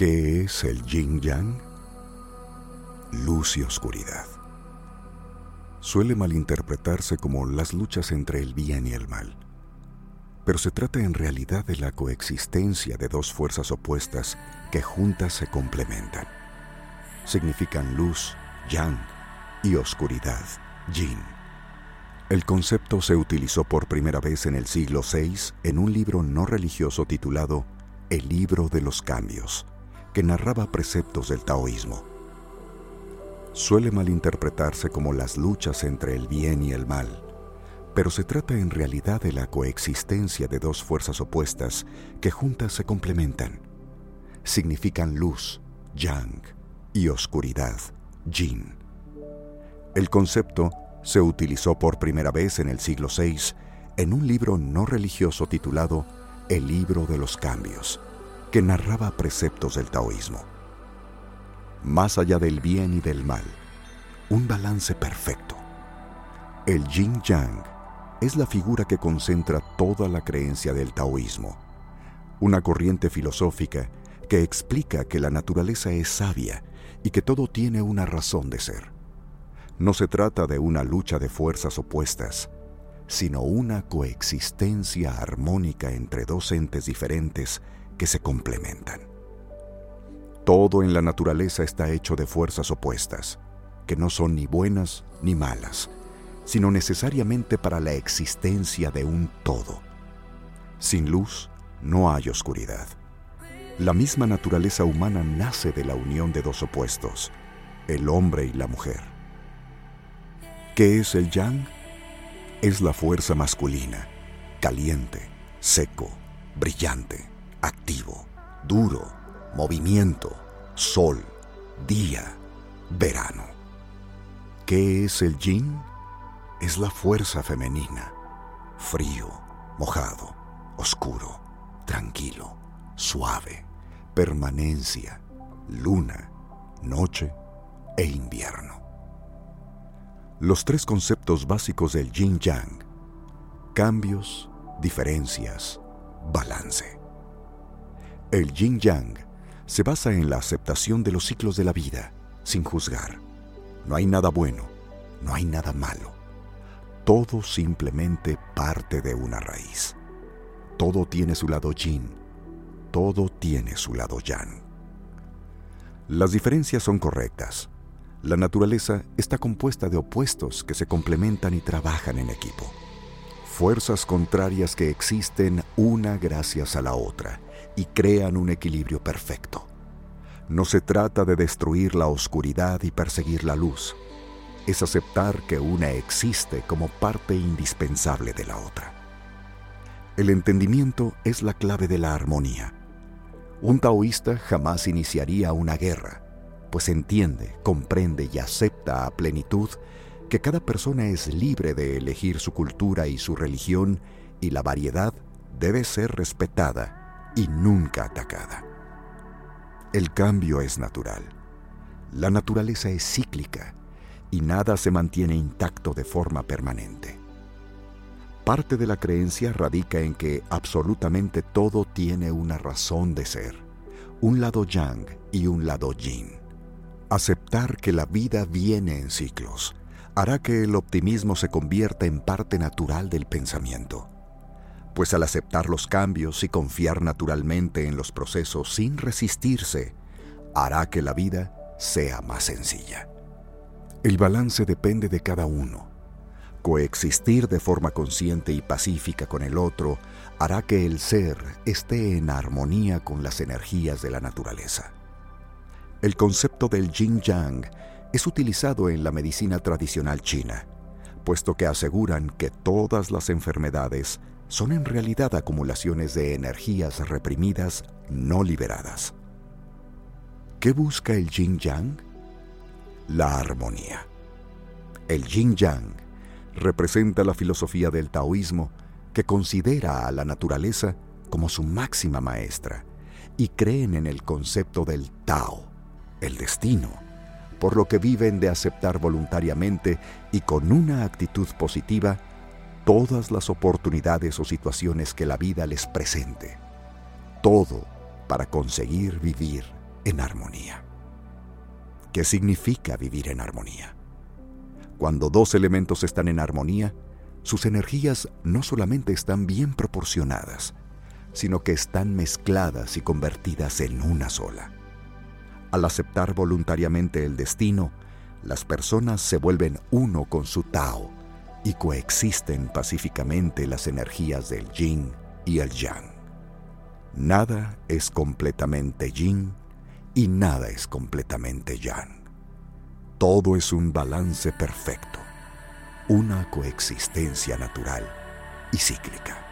¿Qué es el yin yang? Luz y oscuridad. Suele malinterpretarse como las luchas entre el bien y el mal, pero se trata en realidad de la coexistencia de dos fuerzas opuestas que juntas se complementan. Significan luz, yang, y oscuridad, yin. El concepto se utilizó por primera vez en el siglo VI en un libro no religioso titulado El libro de los cambios, que narraba preceptos del taoísmo. Suele malinterpretarse como las luchas entre el bien y el mal, pero se trata en realidad de la coexistencia de dos fuerzas opuestas que juntas se complementan. Significan luz, yang, y oscuridad, yin. El concepto se utilizó por primera vez en el siglo VI en un libro no religioso titulado El libro de los cambios, que narraba preceptos del taoísmo. Más allá del bien y del mal, un balance perfecto. El yin yang es la figura que concentra toda la creencia del taoísmo, una corriente filosófica que explica que la naturaleza es sabia y que todo tiene una razón de ser. No se trata de una lucha de fuerzas opuestas, sino una coexistencia armónica entre dos entes diferentes que se complementan. Todo en la naturaleza está hecho de fuerzas opuestas, que no son ni buenas ni malas, sino necesariamente para la existencia de un todo. Sin luz no hay oscuridad. La misma naturaleza humana nace de la unión de dos opuestos, el hombre y la mujer. ¿Qué es el yang? Es la fuerza masculina, caliente, seco, brillante activo, duro, movimiento, sol, día, verano. ¿Qué es el yin? Es la fuerza femenina, frío, mojado, oscuro, tranquilo, suave, permanencia, luna, noche e invierno. Los tres conceptos básicos del yin yang, cambios, diferencias, balance. El yin yang se basa en la aceptación de los ciclos de la vida, sin juzgar. No hay nada bueno, no hay nada malo. Todo simplemente parte de una raíz. Todo tiene su lado yin, todo tiene su lado yang. Las diferencias son correctas. La naturaleza está compuesta de opuestos que se complementan y trabajan en equipo. Fuerzas contrarias que existen una gracias a la otra y crean un equilibrio perfecto. No se trata de destruir la oscuridad y perseguir la luz. Es aceptar que una existe como parte indispensable de la otra. El entendimiento es la clave de la armonía. Un taoísta jamás iniciaría una guerra, pues entiende, comprende y acepta a plenitud que cada persona es libre de elegir su cultura y su religión y la variedad debe ser respetada y nunca atacada. El cambio es natural. La naturaleza es cíclica y nada se mantiene intacto de forma permanente. Parte de la creencia radica en que absolutamente todo tiene una razón de ser, un lado yang y un lado yin. Aceptar que la vida viene en ciclos hará que el optimismo se convierta en parte natural del pensamiento pues al aceptar los cambios y confiar naturalmente en los procesos sin resistirse, hará que la vida sea más sencilla. El balance depende de cada uno. Coexistir de forma consciente y pacífica con el otro hará que el ser esté en armonía con las energías de la naturaleza. El concepto del yin yang es utilizado en la medicina tradicional china, puesto que aseguran que todas las enfermedades son en realidad acumulaciones de energías reprimidas no liberadas. ¿Qué busca el yin yang? La armonía. El yin yang representa la filosofía del taoísmo que considera a la naturaleza como su máxima maestra y creen en el concepto del Tao, el destino, por lo que viven de aceptar voluntariamente y con una actitud positiva todas las oportunidades o situaciones que la vida les presente. Todo para conseguir vivir en armonía. ¿Qué significa vivir en armonía? Cuando dos elementos están en armonía, sus energías no solamente están bien proporcionadas, sino que están mezcladas y convertidas en una sola. Al aceptar voluntariamente el destino, las personas se vuelven uno con su Tao y coexisten pacíficamente las energías del yin y el yang. Nada es completamente yin y nada es completamente yang. Todo es un balance perfecto, una coexistencia natural y cíclica.